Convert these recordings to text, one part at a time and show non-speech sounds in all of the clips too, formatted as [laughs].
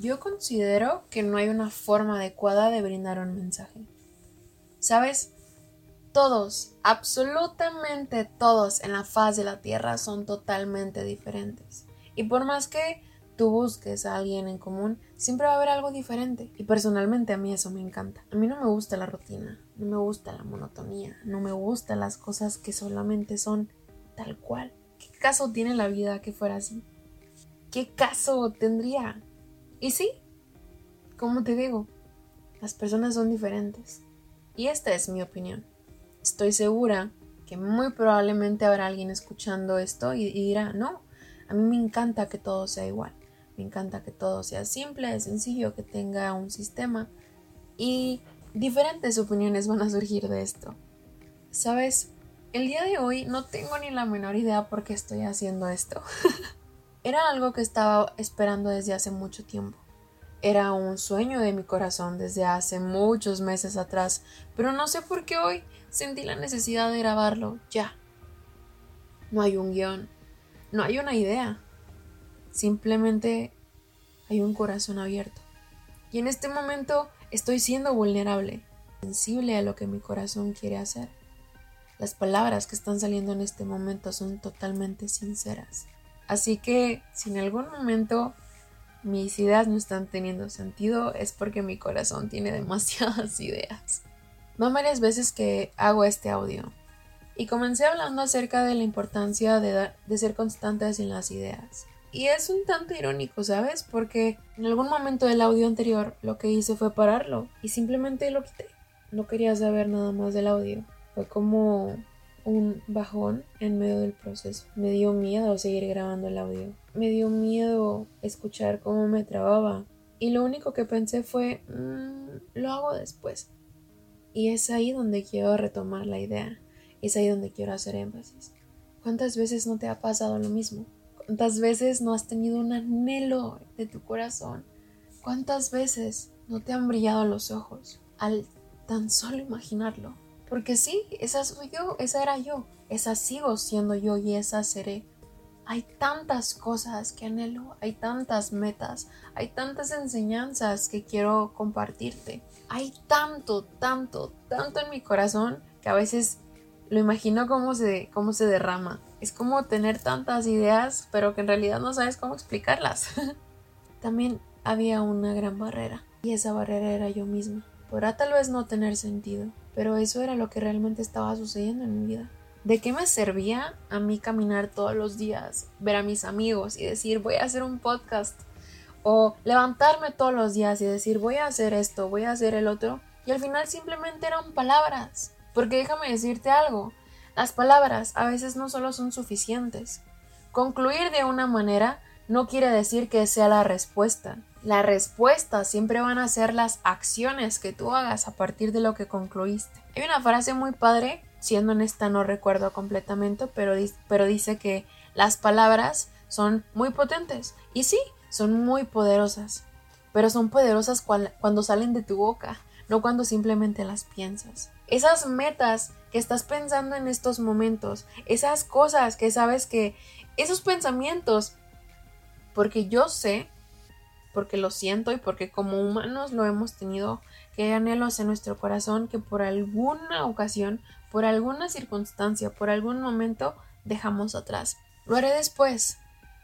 Yo considero que no hay una forma adecuada de brindar un mensaje. ¿Sabes? Todos, absolutamente todos en la faz de la Tierra son totalmente diferentes. Y por más que tú busques a alguien en común, siempre va a haber algo diferente. Y personalmente a mí eso me encanta. A mí no me gusta la rutina, no me gusta la monotonía, no me gustan las cosas que solamente son tal cual. ¿Qué caso tiene la vida que fuera así? ¿Qué caso tendría? Y sí, como te digo, las personas son diferentes. Y esta es mi opinión. Estoy segura que muy probablemente habrá alguien escuchando esto y, dirá, no, a mí me encanta que todo sea igual. Me encanta que todo sea simple, sencillo, que tenga un sistema. Y diferentes opiniones van a surgir de esto. Sabes, el día de hoy no tengo ni la menor idea por qué estoy haciendo esto. [laughs] Era algo que estaba esperando desde hace mucho tiempo. Era un sueño de mi corazón desde hace muchos meses atrás, pero no sé por qué hoy sentí la necesidad de grabarlo ya. No hay un guion, no hay una idea, simplemente hay un corazón abierto. Y en este momento estoy siendo vulnerable, sensible a lo que mi corazón quiere hacer. Las palabras que están saliendo en este momento son totalmente sinceras. Así que si en algún momento mis ideas no están teniendo sentido es porque mi corazón tiene [laughs] demasiadas ideas. Van varias veces que hago este audio y comencé hablando acerca de la importancia de, de ser constantes en las ideas. Y es un tanto irónico, ¿sabes? Porque en algún momento del audio anterior lo que hice fue pararlo y simplemente lo quité. No quería saber nada más del audio. Fue como un bajón en medio del proceso. Me dio miedo seguir grabando el audio. Me dio miedo escuchar cómo me trababa. Y lo único que pensé fue, mm, lo hago después. Y es ahí donde quiero retomar la idea. Es ahí donde quiero hacer énfasis. ¿Cuántas veces no te ha pasado lo mismo? ¿Cuántas veces no has tenido un anhelo de tu corazón? ¿Cuántas veces no te han brillado los ojos al tan solo imaginarlo? Porque sí, esa soy yo, esa era yo, esa sigo siendo yo y esa seré. Hay tantas cosas que anhelo, hay tantas metas, hay tantas enseñanzas que quiero compartirte. Hay tanto, tanto, tanto en mi corazón que a veces lo imagino cómo se, cómo se derrama. Es como tener tantas ideas, pero que en realidad no sabes cómo explicarlas. [laughs] También había una gran barrera, y esa barrera era yo misma. Podrá tal vez no tener sentido, pero eso era lo que realmente estaba sucediendo en mi vida. ¿De qué me servía a mí caminar todos los días, ver a mis amigos y decir voy a hacer un podcast? O levantarme todos los días y decir voy a hacer esto, voy a hacer el otro. Y al final simplemente eran palabras. Porque déjame decirte algo, las palabras a veces no solo son suficientes. Concluir de una manera no quiere decir que sea la respuesta. La respuesta siempre van a ser las acciones que tú hagas a partir de lo que concluiste. Hay una frase muy padre, siendo honesta no recuerdo completamente, pero, pero dice que las palabras son muy potentes. Y sí, son muy poderosas. Pero son poderosas cuando salen de tu boca, no cuando simplemente las piensas. Esas metas que estás pensando en estos momentos, esas cosas que sabes que, esos pensamientos, porque yo sé porque lo siento y porque como humanos lo hemos tenido, que hay anhelos en nuestro corazón que por alguna ocasión, por alguna circunstancia, por algún momento dejamos atrás. Lo haré después.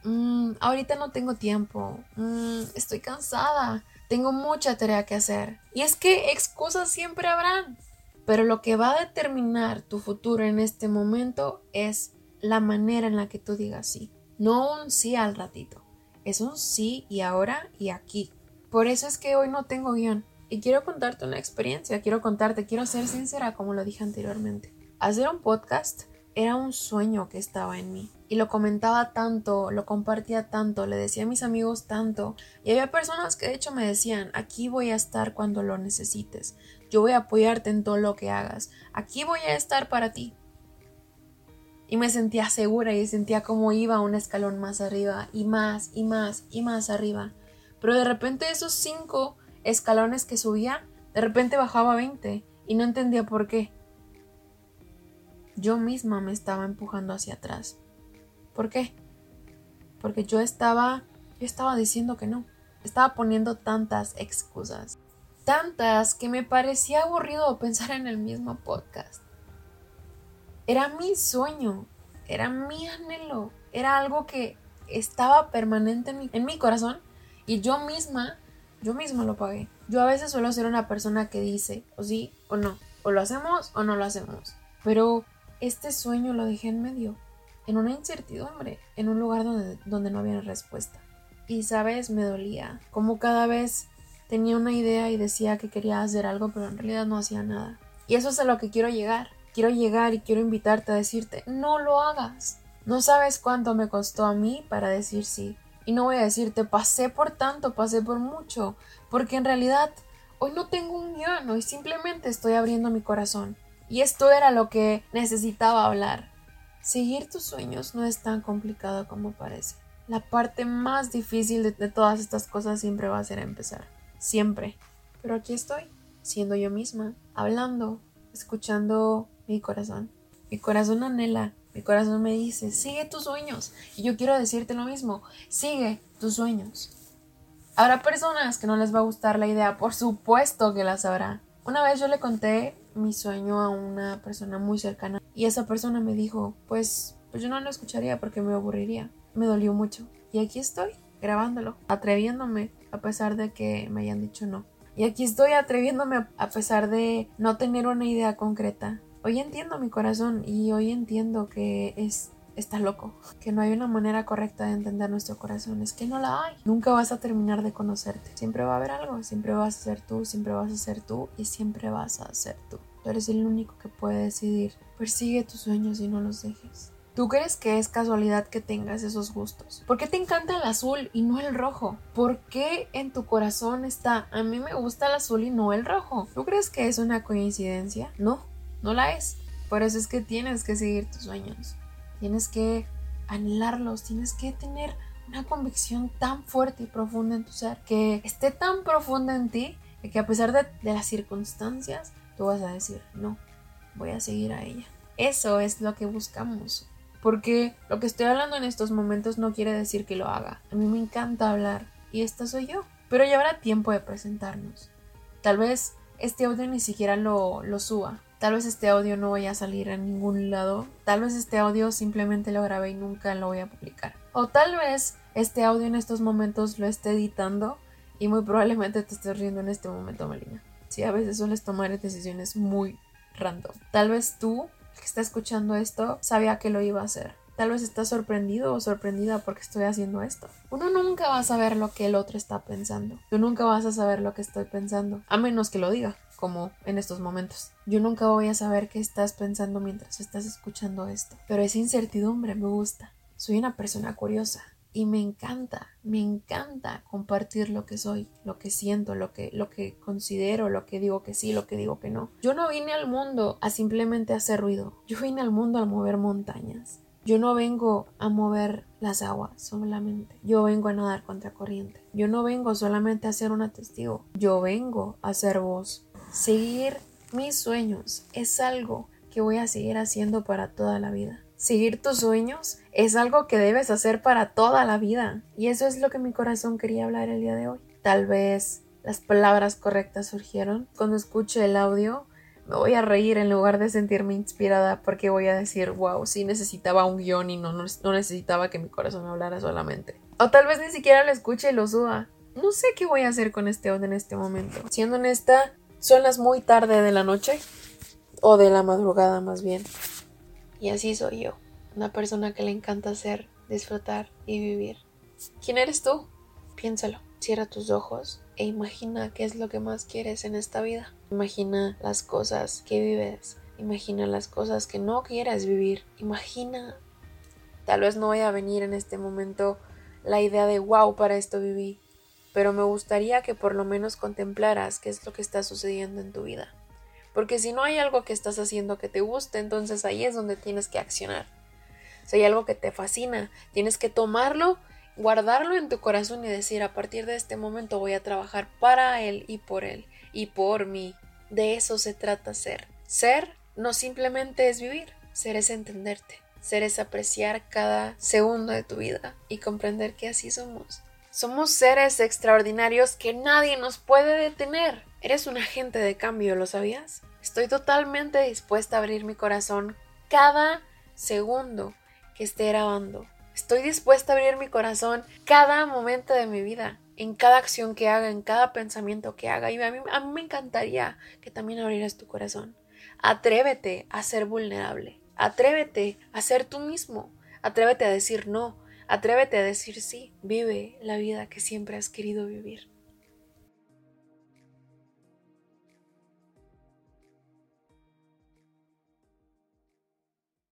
Mm, ahorita no tengo tiempo. Mm, estoy cansada. Tengo mucha tarea que hacer. Y es que excusas siempre habrán. Pero lo que va a determinar tu futuro en este momento es la manera en la que tú digas sí. No un sí al ratito es un sí y ahora y aquí. Por eso es que hoy no tengo guion. Y quiero contarte una experiencia, quiero contarte, quiero ser sincera como lo dije anteriormente. Hacer un podcast era un sueño que estaba en mí. Y lo comentaba tanto, lo compartía tanto, le decía a mis amigos tanto. Y había personas que de hecho me decían, aquí voy a estar cuando lo necesites. Yo voy a apoyarte en todo lo que hagas. Aquí voy a estar para ti y me sentía segura y sentía como iba un escalón más arriba y más y más y más arriba. Pero de repente esos cinco escalones que subía, de repente bajaba a 20 y no entendía por qué. Yo misma me estaba empujando hacia atrás. ¿Por qué? Porque yo estaba, yo estaba diciendo que no. estaba poniendo tantas excusas. Tantas que me parecía aburrido pensar en el mismo podcast. Era mi sueño, era mi anhelo, era algo que estaba permanente en mi, en mi corazón y yo misma, yo misma lo pagué. Yo a veces suelo ser una persona que dice o sí o no, o lo hacemos o no lo hacemos. Pero este sueño lo dejé en medio, en una incertidumbre, en un lugar donde, donde no había respuesta. Y sabes, me dolía, como cada vez tenía una idea y decía que quería hacer algo, pero en realidad no hacía nada. Y eso es a lo que quiero llegar. Quiero llegar y quiero invitarte a decirte, no lo hagas. No sabes cuánto me costó a mí para decir sí. Y no voy a decirte, pasé por tanto, pasé por mucho, porque en realidad hoy no tengo un guion, hoy simplemente estoy abriendo mi corazón. Y esto era lo que necesitaba hablar. Seguir tus sueños no es tan complicado como parece. La parte más difícil de, de todas estas cosas siempre va a ser empezar. Siempre. Pero aquí estoy, siendo yo misma, hablando, escuchando mi corazón. Mi corazón anhela, mi corazón me dice, sigue tus sueños. Y yo quiero decirte lo mismo, sigue tus sueños. Habrá personas que no les va a gustar la idea, por supuesto que las habrá. Una vez yo le conté mi sueño a una persona muy cercana y esa persona me dijo, pues, pues yo no lo escucharía porque me aburriría. Me dolió mucho. Y aquí estoy, grabándolo, atreviéndome a pesar de que me hayan dicho no. Y aquí estoy atreviéndome a pesar de no tener una idea concreta. Hoy entiendo mi corazón y hoy entiendo que es está loco, que no hay una manera correcta de entender nuestro corazón, es que no la hay. Nunca vas a terminar de conocerte. Siempre va a haber algo, siempre vas a ser tú, siempre vas a ser tú y siempre vas a ser tú. Tú eres el único que puede decidir. Persigue tus sueños y no los dejes. ¿Tú crees que es casualidad que tengas esos gustos? ¿Por qué te encanta el azul y no el rojo? ¿Por qué en tu corazón está a mí me gusta el azul y no el rojo? ¿Tú crees que es una coincidencia? No, no la es. Por eso es que tienes que seguir tus sueños tienes que anhelarlos, tienes que tener una convicción tan fuerte y profunda en tu ser, que esté tan profunda en ti, que a pesar de, las circunstancias, tú vas a decir, no, voy a seguir a ella. Eso es lo que buscamos. Porque lo que estoy hablando en estos momentos no quiere decir que lo haga. A mí me encanta hablar y esta soy yo. Pero ya habrá tiempo de presentarnos. Tal vez este audio ni siquiera lo, lo suba. Tal vez este audio no vaya a salir a ningún lado. Tal vez este audio simplemente lo grabé y nunca lo voy a publicar. O tal vez este audio en estos momentos lo esté editando y muy probablemente te estés riendo en este momento, Melina. Sí, a veces sueles tomar decisiones muy random. Tal vez tú, que está escuchando esto, sabía que lo iba a hacer. Tal vez estás sorprendido o sorprendida porque estoy haciendo esto. Uno nunca va a saber lo que el otro está pensando. Tú nunca vas a saber lo que estoy pensando, a menos que lo diga como en estos momentos. Yo nunca voy a saber qué estás pensando mientras estás escuchando esto, pero esa incertidumbre me gusta. Soy una persona curiosa y me encanta, me encanta compartir lo que soy, lo que siento, lo que, lo que considero, lo que digo que sí, lo que digo que no. Yo no vine al mundo a simplemente hacer ruido, yo vine al mundo a mover montañas. Yo no vengo a mover las aguas solamente. Yo vengo a nadar contra corriente. Yo no vengo solamente a ser un testigo. Yo vengo a ser voz. Seguir mis sueños es algo que voy a seguir haciendo para toda la vida. Seguir tus sueños es algo que debes hacer para toda la vida. Y eso es lo que mi corazón quería hablar el día de hoy. Tal vez las palabras correctas surgieron. Cuando escuche el audio, me voy a reír en lugar de sentirme inspirada porque voy a decir, wow, sí necesitaba un guion y no, no, necesitaba que mi corazón hablara solamente. O tal vez ni siquiera lo escuche y lo suba. No sé qué voy a hacer con este audio en este momento. Siendo honesta, son las muy tarde de la noche o de la madrugada más bien. Y así soy yo, una persona que le encanta hacer, disfrutar y vivir. ¿Quién eres tú? Piénsalo. Cierra tus ojos e imagina qué es lo que más quieres en esta vida. Imagina las cosas que vives. Imagina las cosas que no quieres vivir. Imagina. Tal vez no vaya a venir en este momento la idea de wow, para esto viví pero me gustaría que por lo menos contemplaras qué es lo que está sucediendo en tu vida. Porque si no hay algo que estás haciendo que te guste, entonces ahí es donde tienes que accionar. Si hay algo que te fascina, tienes que tomarlo, guardarlo en tu corazón y decir, a partir de este momento voy a trabajar para él y por él y por mí. De eso se trata ser. Ser no simplemente es vivir, ser es entenderte, ser es apreciar cada segundo de tu vida y comprender que así somos Somos seres extraordinarios que nadie nos puede detener. Eres un agente de cambio, ¿lo sabías? Estoy totalmente dispuesta a abrir mi corazón cada segundo que esté grabando. Estoy dispuesta a abrir mi corazón cada momento de mi vida, en cada acción que haga, en cada pensamiento que haga. Y a mí, a mí me encantaría que también abrieras tu corazón. Atrévete a ser vulnerable. Atrévete a ser tú mismo. Atrévete a decir no. Atrévete a decir sí. Vive la vida que siempre has querido vivir.